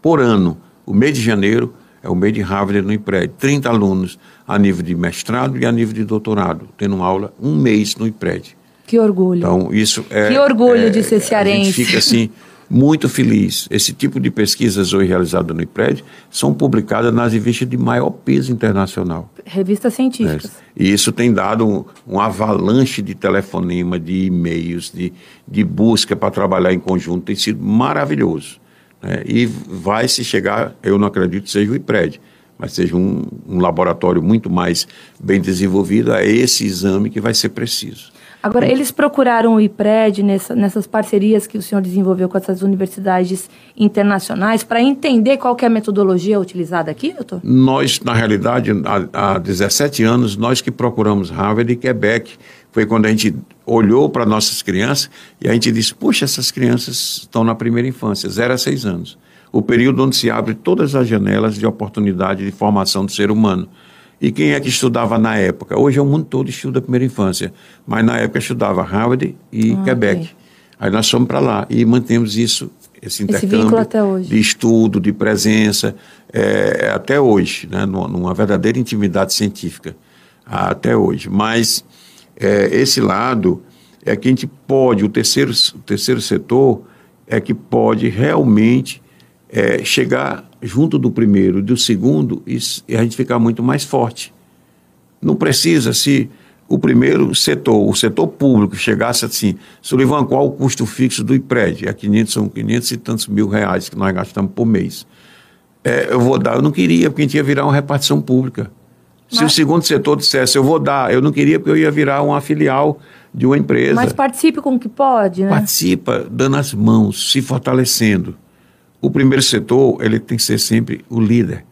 por ano. O mês de janeiro é o mês de Harvard no IPRED, 30 alunos a nível de mestrado e a nível de doutorado, tendo aula um mês no IPRED. Que orgulho. Então, isso é. Que orgulho é, de ser cearense. A gente fica assim. muito feliz. Esse tipo de pesquisas hoje realizadas no IPRED são publicadas nas revistas de maior peso internacional. Revistas científicas. É. E isso tem dado um, um avalanche de telefonema, de e-mails, de, de busca para trabalhar em conjunto. Tem sido maravilhoso. Né? E vai se chegar, eu não acredito que seja o IPRED, mas seja um, um laboratório muito mais bem desenvolvido, é esse exame que vai ser preciso. Agora, eles procuraram o IPRED nessa, nessas parcerias que o senhor desenvolveu com essas universidades internacionais para entender qual é a metodologia utilizada aqui, doutor? Nós, na realidade, há, há 17 anos, nós que procuramos Harvard e Quebec. Foi quando a gente olhou para nossas crianças e a gente disse, puxa, essas crianças estão na primeira infância, 0 a 6 anos. O período onde se abre todas as janelas de oportunidade de formação do ser humano. E quem é que estudava na época? Hoje é o mundo todo estuda a primeira infância, mas na época estudava Harvard e ah, Quebec. Okay. Aí nós fomos para lá e mantemos isso, esse intercâmbio esse de estudo, de presença, é, até hoje, né, numa verdadeira intimidade científica, até hoje. Mas é, esse lado é que a gente pode, o terceiro, o terceiro setor é que pode realmente é, chegar junto do primeiro e do segundo e, e a gente ficar muito mais forte. Não precisa se o primeiro setor, o setor público, chegasse assim, Sullivan, qual o custo fixo do IPRED? É 500, são 500 e tantos mil reais que nós gastamos por mês. É, eu vou dar, eu não queria, porque a gente ia virar uma repartição pública. Mas... Se o segundo setor dissesse, eu vou dar, eu não queria, porque eu ia virar uma filial de uma empresa. Mas participe com o que pode, né? Participa, dando as mãos, se fortalecendo. O primeiro setor, ele tem que ser sempre o líder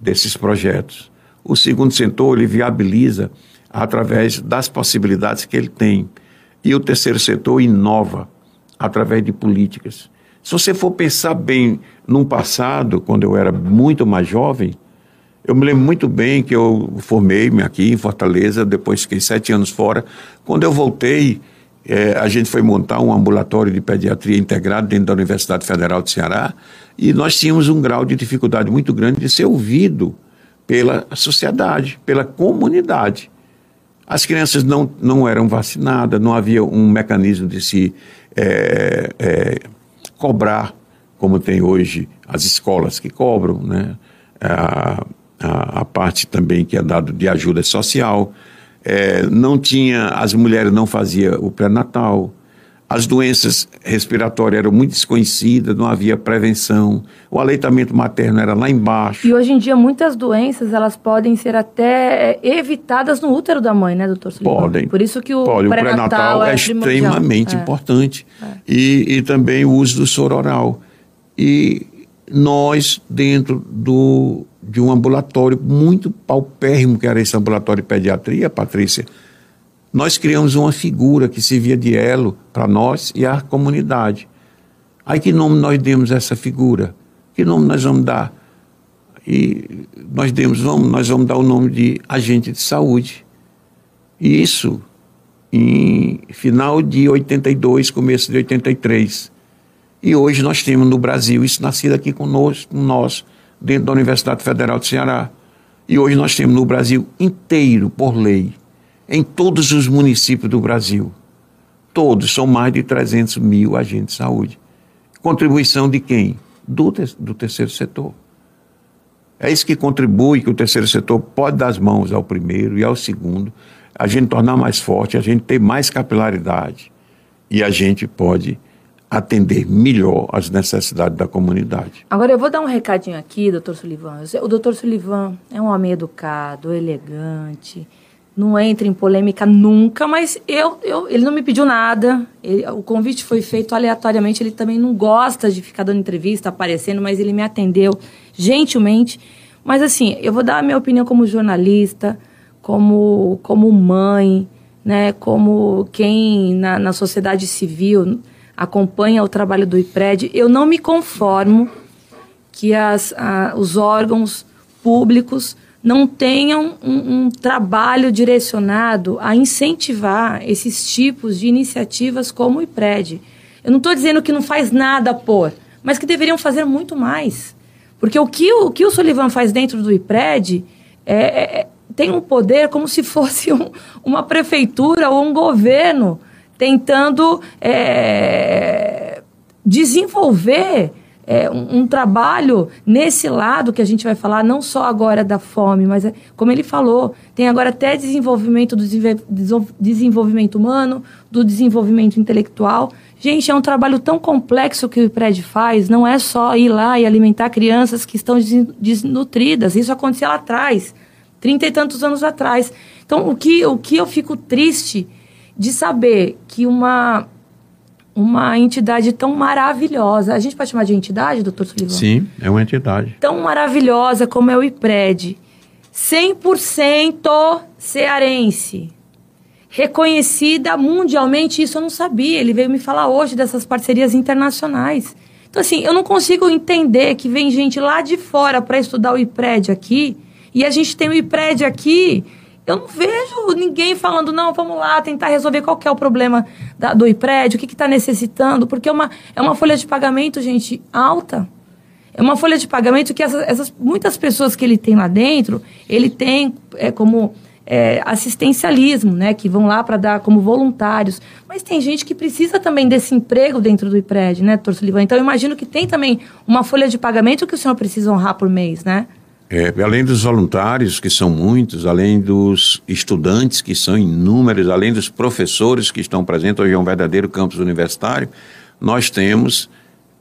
desses projetos. O segundo setor, ele viabiliza através das possibilidades que ele tem. E o terceiro setor inova através de políticas. Se você for pensar bem num passado, quando eu era muito mais jovem, eu me lembro muito bem que eu formei-me aqui em Fortaleza, depois fiquei sete anos fora. Quando eu voltei, é, a gente foi montar um ambulatório de pediatria integrado dentro da Universidade Federal de Ceará e nós tínhamos um grau de dificuldade muito grande de ser ouvido pela sociedade, pela comunidade. As crianças não, não eram vacinadas, não havia um mecanismo de se é, é, cobrar, como tem hoje as escolas que cobram, né? a, a, a parte também que é dado de ajuda social. É, não tinha, as mulheres não faziam o pré-natal, as doenças respiratórias eram muito desconhecidas, não havia prevenção, o aleitamento materno era lá embaixo. E hoje em dia muitas doenças elas podem ser até é, evitadas no útero da mãe, né, doutor Sullivan? Podem. Por isso que o pré-natal é, é extremamente é. importante. É. E, e também o uso do soro oral. E nós, dentro do, de um ambulatório muito paupérrimo, que era esse ambulatório de pediatria, Patrícia, nós criamos uma figura que servia de elo para nós e a comunidade. Aí que nome nós demos essa figura? Que nome nós vamos dar? E nós demos, vamos, nós vamos dar o nome de agente de saúde. E isso em final de 82, começo de 83. E hoje nós temos no Brasil isso nascido aqui conosco, nós, dentro da Universidade Federal do Ceará. E hoje nós temos no Brasil inteiro, por lei, em todos os municípios do Brasil. Todos, são mais de 300 mil agentes de saúde. Contribuição de quem? Do, do terceiro setor. É isso que contribui, que o terceiro setor pode dar as mãos ao primeiro e ao segundo, a gente tornar mais forte, a gente ter mais capilaridade e a gente pode atender melhor as necessidades da comunidade. Agora eu vou dar um recadinho aqui, doutor Sullivan. O doutor Sullivan é um homem educado, elegante, não entra em polêmica nunca, mas eu, eu ele não me pediu nada. Ele, o convite foi feito aleatoriamente. Ele também não gosta de ficar dando entrevista, aparecendo, mas ele me atendeu gentilmente. Mas assim, eu vou dar a minha opinião como jornalista, como, como mãe, né, como quem na, na sociedade civil acompanha o trabalho do IPRED. Eu não me conformo que as, a, os órgãos públicos não tenham um, um, trabalho direcionado a incentivar esses tipos de iniciativas como o IPRED. Eu não estou dizendo que não faz nada por, mas que deveriam fazer muito mais. Porque o que o, que o Sullivan faz dentro do IPRED é, é, é, tem um poder como se fosse um, uma prefeitura ou um governo tentando é, desenvolver é, um, um, trabalho nesse lado que a gente vai falar, não só agora da fome, mas, é, como ele falou, tem agora até desenvolvimento do desenvolvimento humano, do desenvolvimento intelectual. Gente, é um trabalho tão complexo que o IPRED faz, não é só ir lá e alimentar crianças que estão desnutridas. Isso acontecia lá atrás, trinta e tantos anos atrás. Então, o que, o que eu fico triste de saber que uma uma entidade tão maravilhosa. A gente pode chamar de entidade, doutor Sullivan? Sim, é uma entidade. Tão maravilhosa como é o IPRED. 100% cearense. Reconhecida mundialmente, isso eu não sabia. Ele veio me falar hoje dessas parcerias internacionais. Então, assim, eu não consigo entender que vem gente lá de fora para estudar o IPRED aqui, e a gente tem o IPRED aqui eu não vejo ninguém falando, não, vamos lá tentar resolver qual é o problema da, do IPRED, o que está necessitando, porque é uma, é uma folha de pagamento, gente, alta. É uma folha de pagamento que essas, essas muitas pessoas que ele tem lá dentro, ele tem é, como é, assistencialismo, né, que vão lá para dar como voluntários. Mas tem gente que precisa também desse emprego dentro do IPRED, né, doutor Sullivan? Então, eu imagino que tem também uma folha de pagamento que o senhor precisa honrar por mês, né? É, além dos voluntários, que são muitos, além dos estudantes, que são inúmeros, além dos professores que estão presentes, hoje é um verdadeiro campus universitário, nós temos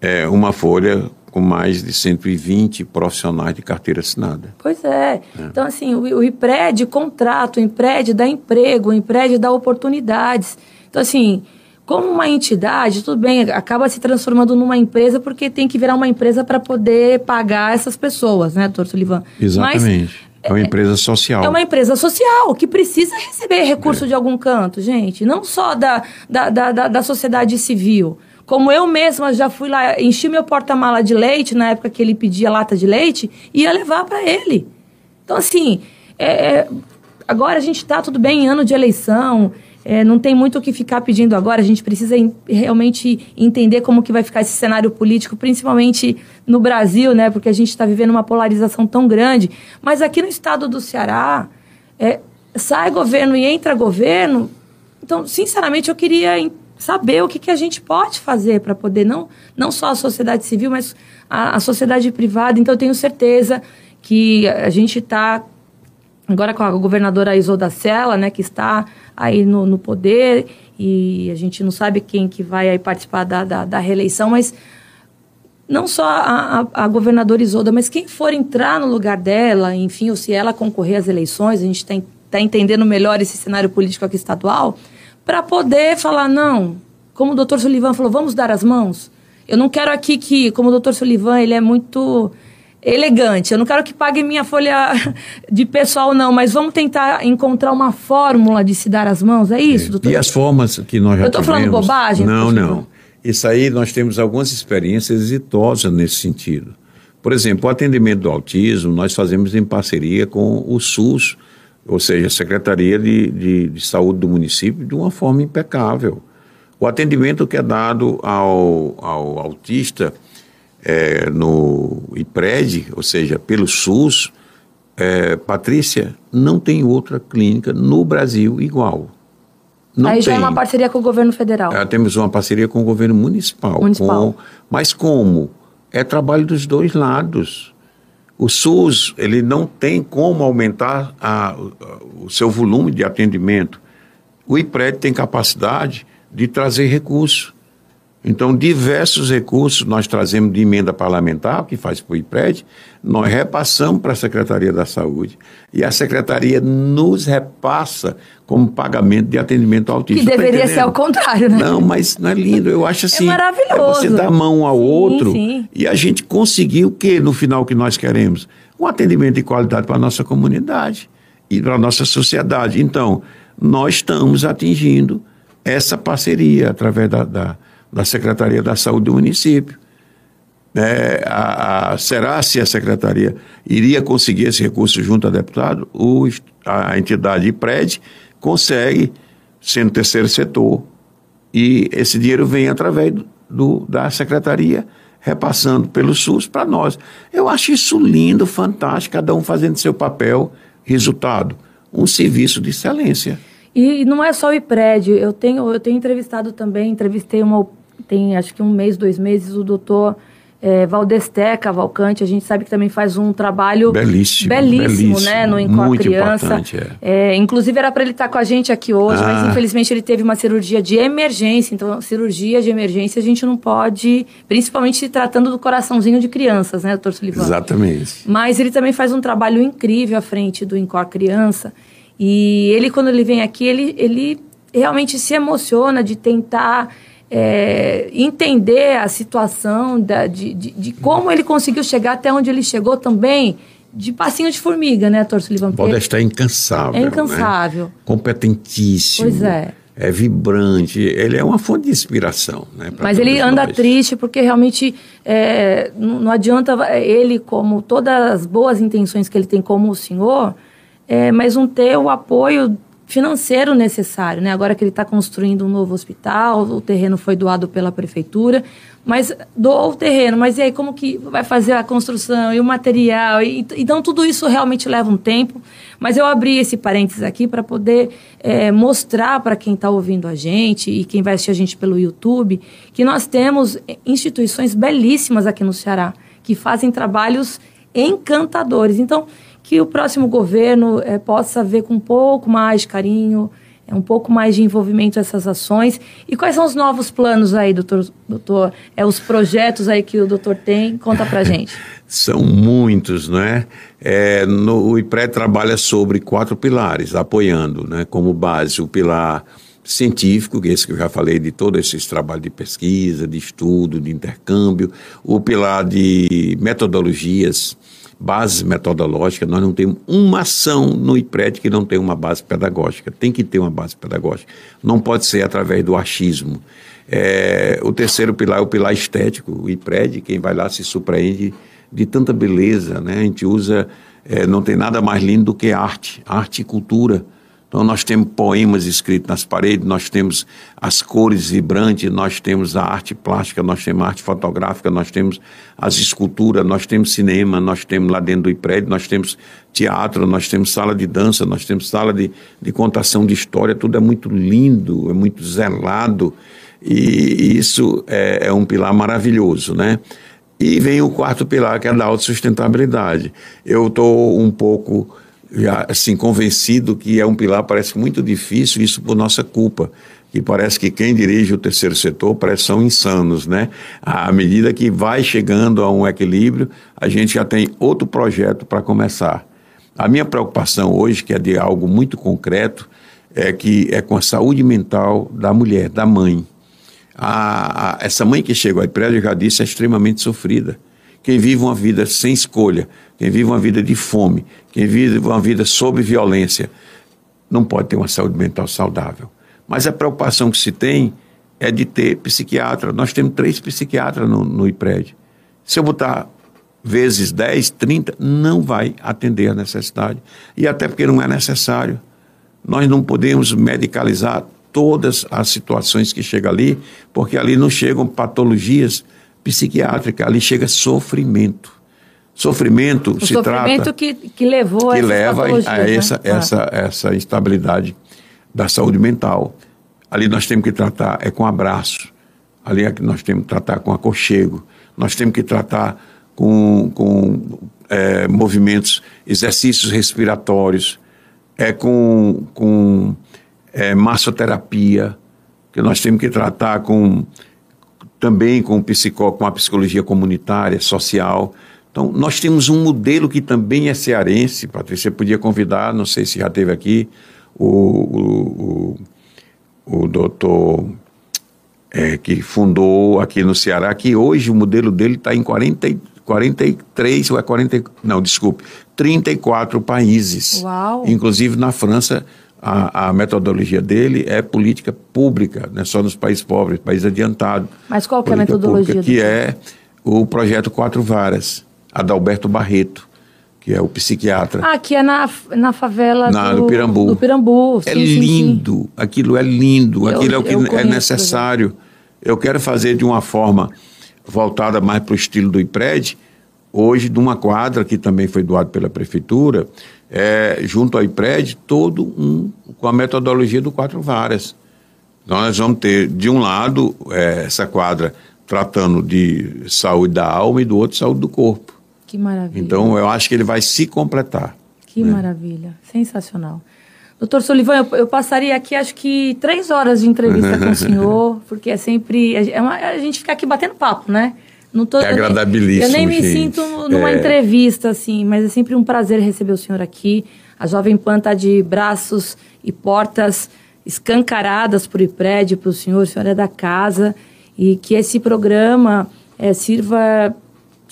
é, uma folha com mais de 120 profissionais de carteira assinada. Pois é. é. Então, assim, o, o IPRED contrato, o IPRED dá emprego, o IPRED dá oportunidades. Então, assim, como uma entidade, tudo bem, acaba se transformando numa empresa porque tem que virar uma empresa para poder pagar essas pessoas, né, doutor Sullivan? Exatamente. Mas, é uma empresa social. É uma empresa social que precisa receber recurso é. de algum canto, gente. Não só da, da, da, da, da sociedade civil. Como eu mesma já fui lá, enchi meu porta-mala de leite na época que ele pedia lata de leite e ia levar para ele. Então, assim, é, é, agora a gente está tudo bem em ano de eleição, é, não tem muito o que ficar pedindo agora, a gente precisa realmente entender como que vai ficar esse cenário político, principalmente no Brasil, né? Porque a gente está vivendo uma polarização tão grande. Mas aqui no estado do Ceará, é, sai governo e entra governo. Então, sinceramente, eu queria saber o que, que a gente pode fazer para poder, não, não só a sociedade civil, mas a, a sociedade privada. Então, eu tenho certeza que a gente está agora com a governadora Isolda Sela, né, que está aí no, no poder e a gente não sabe quem que vai aí participar da, da, da reeleição, mas não só a, a, a, governadora Isolda, mas quem for entrar no lugar dela, enfim, ou se ela concorrer às eleições, a gente está tá entendendo melhor esse cenário político aqui estadual, para poder falar, não, como o doutor Sullivan falou, vamos dar as mãos. Eu não quero aqui que, como o doutor Sullivan, ele é muito elegante. Eu não quero que pague minha folha de pessoal, não, mas vamos tentar encontrar uma fórmula de se dar as mãos. É isso, é. doutor? E as formas que nós já Eu estou falando bobagem? Não, não. Isso aí nós temos algumas experiências exitosas nesse sentido. Por exemplo, o atendimento do autismo nós fazemos em parceria com o SUS, ou seja, a Secretaria de, de, de Saúde do município, de uma forma impecável. O atendimento que é dado ao, ao autista é, no IPRED, ou seja, pelo SUS, é, Patrícia, não tem outra clínica no Brasil igual. Não Aí tem. já é uma parceria com o governo federal. É, temos uma parceria com o governo municipal. municipal. Com, mas como? É trabalho dos dois lados. O SUS ele não tem como aumentar a, o seu volume de atendimento. O IPRED tem capacidade de trazer recursos. Então, diversos recursos nós trazemos de emenda parlamentar, que faz para o IPRED, nós repassamos para a Secretaria da Saúde e a Secretaria nos repassa como pagamento de atendimento ao autista. Que tá deveria ser ao contrário, né? Não, mas não é lindo. Eu acho assim. É maravilhoso. É você dar mão ao sim, outro sim. e a gente conseguir o que no final que nós queremos? Um atendimento de qualidade para a nossa comunidade e para a nossa sociedade. Então, nós estamos atingindo essa parceria através da, da da Secretaria da Saúde do município. É, a, a, será se a secretaria iria conseguir esse recurso junto a deputado? O, a entidade IPRED consegue, sendo terceiro setor, e esse dinheiro vem através do, do da secretaria, repassando pelo SUS para nós. Eu acho isso lindo, fantástico, cada um fazendo seu papel, resultado, um serviço de excelência. E não é só o IPRED, eu tenho, eu tenho entrevistado também, entrevistei uma tem acho que um mês, dois meses, o doutor é, Valdesté Cavalcante, a gente sabe que também faz um trabalho belíssimo, belíssimo, belíssimo né, no Incor Criança. É. É, inclusive era para ele estar tá com a gente aqui hoje, ah. mas infelizmente ele teve uma cirurgia de emergência, então cirurgia de emergência a gente não pode, principalmente se tratando do coraçãozinho de crianças, né, doutor Sullivan? Exatamente. Mas ele também faz um trabalho incrível à frente do Incor Criança, e ele quando ele vem aqui, ele, ele realmente se emociona de tentar é, entender a situação da, de, de, de, como ele conseguiu chegar até onde ele chegou também, de passinho de formiga, né, Torso Livan? Pode estar incansável. É incansável. Né? Competentíssimo. Pois é. É vibrante, ele é uma fonte de inspiração. Né, Mas ele anda nós. triste porque realmente é, não, não, adianta ele, como todas as boas intenções que ele tem como o senhor, é, mas não ter o apoio financeiro necessário, né? Agora que ele está construindo um novo hospital, o terreno foi doado pela prefeitura, mas doou o terreno, mas e aí como que vai fazer a construção e o material? E, então tudo isso realmente leva um tempo, mas eu abri esse parênteses aqui para poder é, mostrar para quem está ouvindo a gente e quem vai assistir a gente pelo YouTube que nós temos instituições belíssimas aqui no Ceará que fazem trabalhos encantadores. Então que o próximo governo é, possa ver com um pouco mais carinho, é, um pouco mais de envolvimento nessas ações. E quais são os novos planos aí, doutor? doutor é, os projetos aí que o doutor tem? Conta pra gente. São muitos, né? É, no, o IPRE trabalha sobre quatro pilares, apoiando, né, como base o pilar científico, que é esse que eu já falei de todo esse trabalho de pesquisa, de estudo, de intercâmbio, o pilar de metodologias, base metodológica, nós não temos uma ação no IPRED que não tem uma base pedagógica. Tem que ter uma base pedagógica. Não pode ser através do achismo. É, o terceiro pilar é o pilar estético. O IPRED, quem vai lá se surpreende de tanta beleza. Né? A gente usa, é, não tem nada mais lindo do que arte, arte e cultura. Então, nós temos poemas escritos nas paredes, nós temos as cores vibrantes, nós temos a arte plástica, nós temos a arte fotográfica, nós temos as esculturas, nós temos cinema, nós temos lá dentro do prédio, nós temos teatro, nós temos sala de dança, nós temos sala de, de contação de história, tudo é muito lindo, é muito zelado. E isso é, é um pilar maravilhoso, né? E vem o quarto pilar, que é da autossustentabilidade. Eu estou um pouco assim convencido que é um pilar parece muito difícil isso por nossa culpa que parece que quem dirige o terceiro setor parece são insanos, né? À medida que vai chegando a um equilíbrio, a gente já tem outro projeto para começar. A minha preocupação hoje, que é de algo muito concreto, é que é com a saúde mental da mulher, da mãe. A, a, essa mãe que chegou aí prédio, eu já disse, é extremamente sofrida. Quem vive uma vida sem escolha, quem vive uma vida de fome, quem vive uma vida sob violência, não pode ter uma saúde mental saudável. Mas a preocupação que se tem é de ter psiquiatra. Nós temos três psiquiatras no, no IPRED. Se eu botar vezes 10, 30, não vai atender a necessidade. E até porque não é necessário. Nós não podemos medicalizar todas as situações que chegam ali, porque ali não chegam patologias psiquiátricas, ali chega sofrimento. Sofrimento o se sofrimento trata. Sofrimento que, que levou que a leva a né? essa, essa, essa instabilidade da saúde mental. Ali nós temos que tratar é com abraço, ali é que nós temos que tratar com aconchego, nós temos que tratar com, com é, movimentos, exercícios respiratórios, é com, com é, massoterapia, que nós temos que tratar com também com, psicó, com a psicologia comunitária, social. Então, nós temos um modelo que também é cearense, Patrícia, podia convidar, não sei se já teve aqui, o, o, o, o doutor é, que fundou aqui no Ceará, que hoje o modelo dele está em 40, 43 ou é 40, não, desculpe, 34 países. Uau. Inclusive na França, a, a, metodologia dele é política pública, não é só nos países pobres, países adiantados. Mas qual que é a metodologia? Pública, que é o projeto Quatro Varas, Adalberto Barreto que é o psiquiatra. Ah, que é na, na favela na, do, do Pirambu. Do Pirambu, sim, É sim, lindo, sim. aquilo é lindo, Eu- aquilo é o que é necessário. Eu quero fazer de uma forma voltada mais para o estilo do IPRED, hoje de uma quadra que também foi doada pela prefeitura, é, junto ao IPRED, todo um com a metodologia do Quatro Varas. Nós vamos ter, de um lado, é, essa quadra tratando de saúde da alma e do outro, saúde do corpo. Que maravilha. Então, eu acho que ele vai se completar. Que maravilha. Sensacional. Doutor Solivan, eu, eu passaria aqui acho que três horas de entrevista com o senhor, porque é sempre. É uma- a gente fica aqui batendo papo, né? Não tô, É eu nem- agradabilíssimo, Eu nem me gente. sinto numa É. entrevista, assim, mas é sempre um prazer receber o senhor aqui. A Jovem Pan está de braços e portas escancaradas para o IPRED, para o senhor. O senhor é da casa. E que esse programa eh, sirva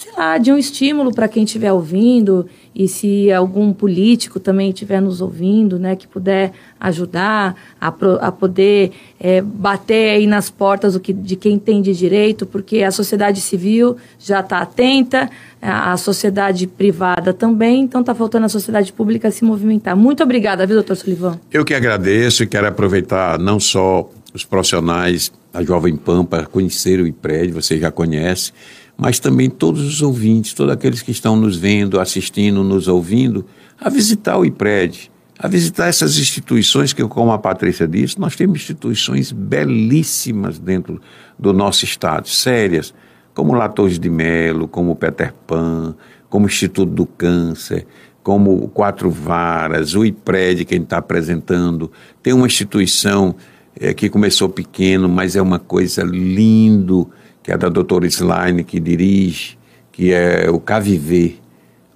sei lá, de um estímulo para quem estiver ouvindo e se algum político também estiver nos ouvindo, né, que puder ajudar a, pro- a poder eh, bater aí nas portas o que, de quem tem de direito, porque a sociedade civil já está atenta, a, a sociedade privada também, então está faltando a sociedade pública se movimentar. Muito obrigada, viu, doutor Sullivan? Eu que agradeço e quero aproveitar não só os profissionais da Jovem Pan para conhecer o IPRED, você já conhece, mas também todos os ouvintes, todos aqueles que estão nos vendo, assistindo, nos ouvindo, a visitar o IPRED, a visitar essas instituições que, como a Patrícia disse, nós temos instituições belíssimas dentro do nosso estado, sérias, como Latores de Melo, como Peter Pan, como Instituto do Câncer, como o Quatro Varas, o IPRED que a gente está apresentando. Tem uma instituição eh, que começou pequeno, mas é uma coisa lindo, que é da doutora Slaine, que dirige, que é o Caviver,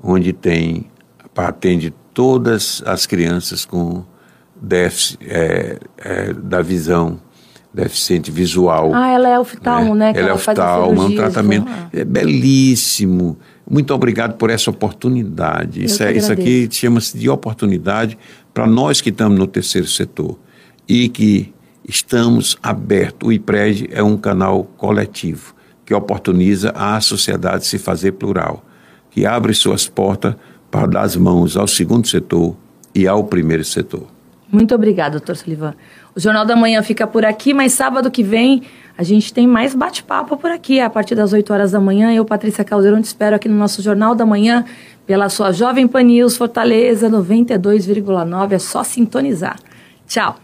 onde tem, atende todas as crianças com déficit eh, eh, da visão, deficiente visual. Ah, ela é oftalmo, né? que Ela é faz as oftalmo, é um tratamento né? é belíssimo. Muito obrigado por essa oportunidade. Eu Isso, é, isso aqui chama-se de oportunidade para nós que estamos no terceiro setor e que estamos abertos. O IPRED é um canal coletivo que oportuniza a sociedade se fazer plural, que abre suas portas para dar as mãos ao segundo setor e ao primeiro setor. Muito obrigada, doutor Sullivan. O Jornal da Manhã fica por aqui, mas sábado que vem a gente tem mais bate-papo por aqui, a partir das 8 horas da manhã. Eu, Patrícia Caldeirão, te espero aqui no nosso Jornal da Manhã, pela sua Jovem Pan News Fortaleza 92,9. É só sintonizar. Tchau.